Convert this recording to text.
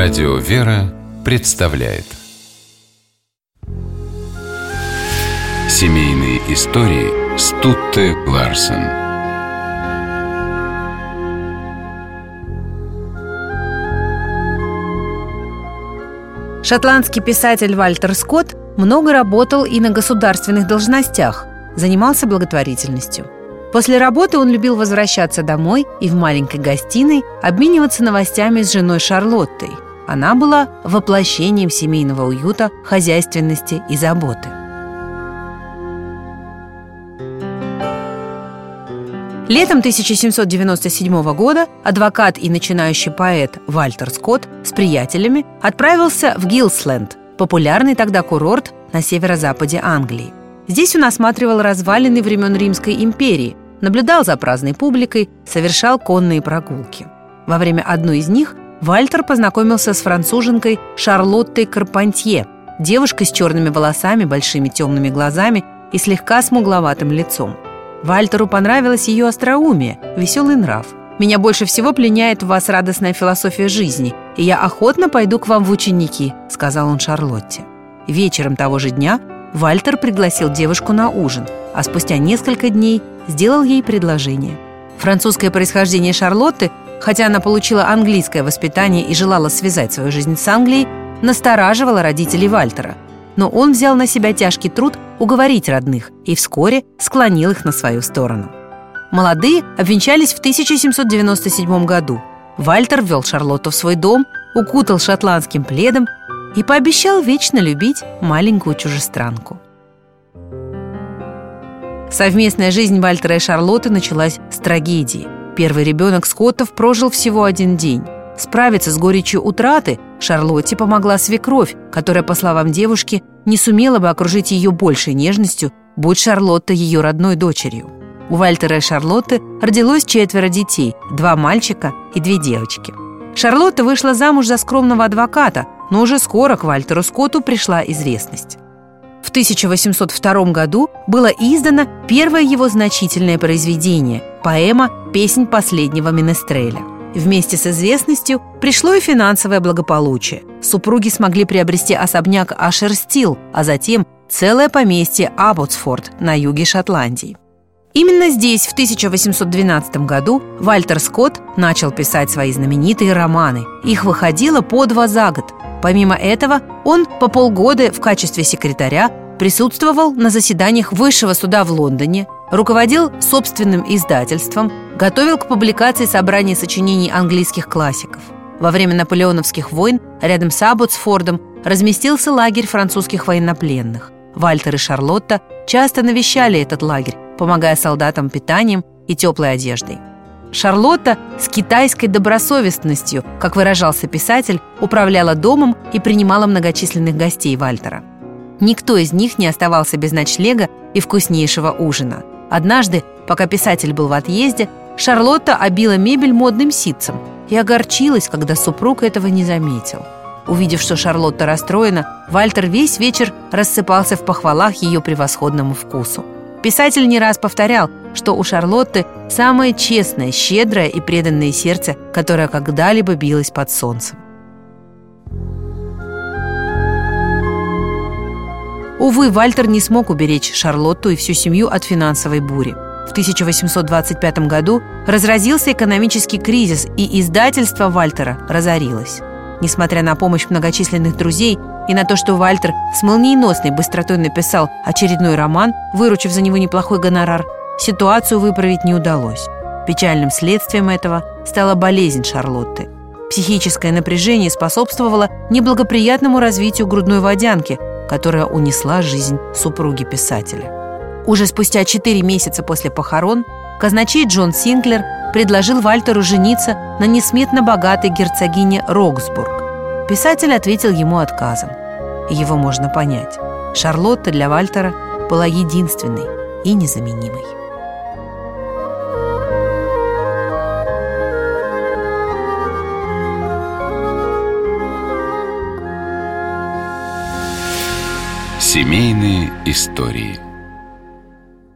Радио «Вера» представляет. Семейные истории Стутте Ларсен. Шотландский писатель Вальтер Скотт много работал и на государственных должностях, занимался благотворительностью – После работы он любил возвращаться домой и в маленькой гостиной обмениваться новостями с женой Шарлоттой. Она была воплощением семейного уюта, хозяйственности и заботы. Летом 1797 года адвокат и начинающий поэт Вальтер Скотт с приятелями отправился в Гилсленд, популярный тогда курорт на северо-западе Англии. Здесь он осматривал развалины времен Римской империи, наблюдал за праздной публикой, совершал конные прогулки. Во время одной из них Вальтер познакомился с француженкой Шарлоттой Карпантье, девушкой с черными волосами, большими темными глазами и слегка смугловатым лицом. Вальтеру понравилось ее остроумие, веселый нрав. «Меня больше всего пленяет в вас радостная философия жизни, и я охотно пойду к вам в ученики», — сказал он Шарлотте. Вечером того же дня Вальтер пригласил девушку на ужин, а спустя несколько дней сделал ей предложение. Французское происхождение Шарлотты, хотя она получила английское воспитание и желала связать свою жизнь с Англией, настораживало родителей Вальтера. Но он взял на себя тяжкий труд уговорить родных и вскоре склонил их на свою сторону. Молодые обвенчались в 1797 году. Вальтер ввел Шарлотту в свой дом, укутал шотландским пледом и пообещал вечно любить маленькую чужестранку. Совместная жизнь Вальтера и Шарлотты началась с трагедии. Первый ребенок Скоттов прожил всего один день. Справиться с горечью утраты Шарлотте помогла свекровь, которая, по словам девушки, не сумела бы окружить ее большей нежностью, будь Шарлотта ее родной дочерью. У Вальтера и Шарлотты родилось четверо детей, два мальчика и две девочки. Шарлотта вышла замуж за скромного адвоката, но уже скоро к Вальтеру Скотту пришла известность. В 1802 году было издано первое его значительное произведение – поэма «Песнь последнего Менестреля». Вместе с известностью пришло и финансовое благополучие. Супруги смогли приобрести особняк Ашерстил, а затем целое поместье Абботсфорд на юге Шотландии. Именно здесь, в 1812 году, Вальтер Скотт начал писать свои знаменитые романы. Их выходило по два за год, Помимо этого, он по полгода в качестве секретаря присутствовал на заседаниях Высшего суда в Лондоне, руководил собственным издательством, готовил к публикации собраний сочинений английских классиков. Во время наполеоновских войн рядом с Абботсфордом разместился лагерь французских военнопленных. Вальтер и Шарлотта часто навещали этот лагерь, помогая солдатам питанием и теплой одеждой. Шарлотта с китайской добросовестностью, как выражался писатель, управляла домом и принимала многочисленных гостей Вальтера. Никто из них не оставался без ночлега и вкуснейшего ужина. Однажды, пока писатель был в отъезде, Шарлотта обила мебель модным ситцем и огорчилась, когда супруг этого не заметил. Увидев, что Шарлотта расстроена, Вальтер весь вечер рассыпался в похвалах ее превосходному вкусу. Писатель не раз повторял, что у Шарлотты самое честное, щедрое и преданное сердце, которое когда-либо билось под солнцем. Увы, Вальтер не смог уберечь Шарлотту и всю семью от финансовой бури. В 1825 году разразился экономический кризис, и издательство Вальтера разорилось. Несмотря на помощь многочисленных друзей и на то, что Вальтер с молниеносной быстротой написал очередной роман, выручив за него неплохой гонорар, ситуацию выправить не удалось. Печальным следствием этого стала болезнь Шарлотты. Психическое напряжение способствовало неблагоприятному развитию грудной водянки, которая унесла жизнь супруги писателя. Уже спустя четыре месяца после похорон казначей Джон Синклер предложил Вальтеру жениться на несметно богатой герцогине Роксбург. Писатель ответил ему отказом. Его можно понять. Шарлотта для Вальтера была единственной и незаменимой. Семейные истории –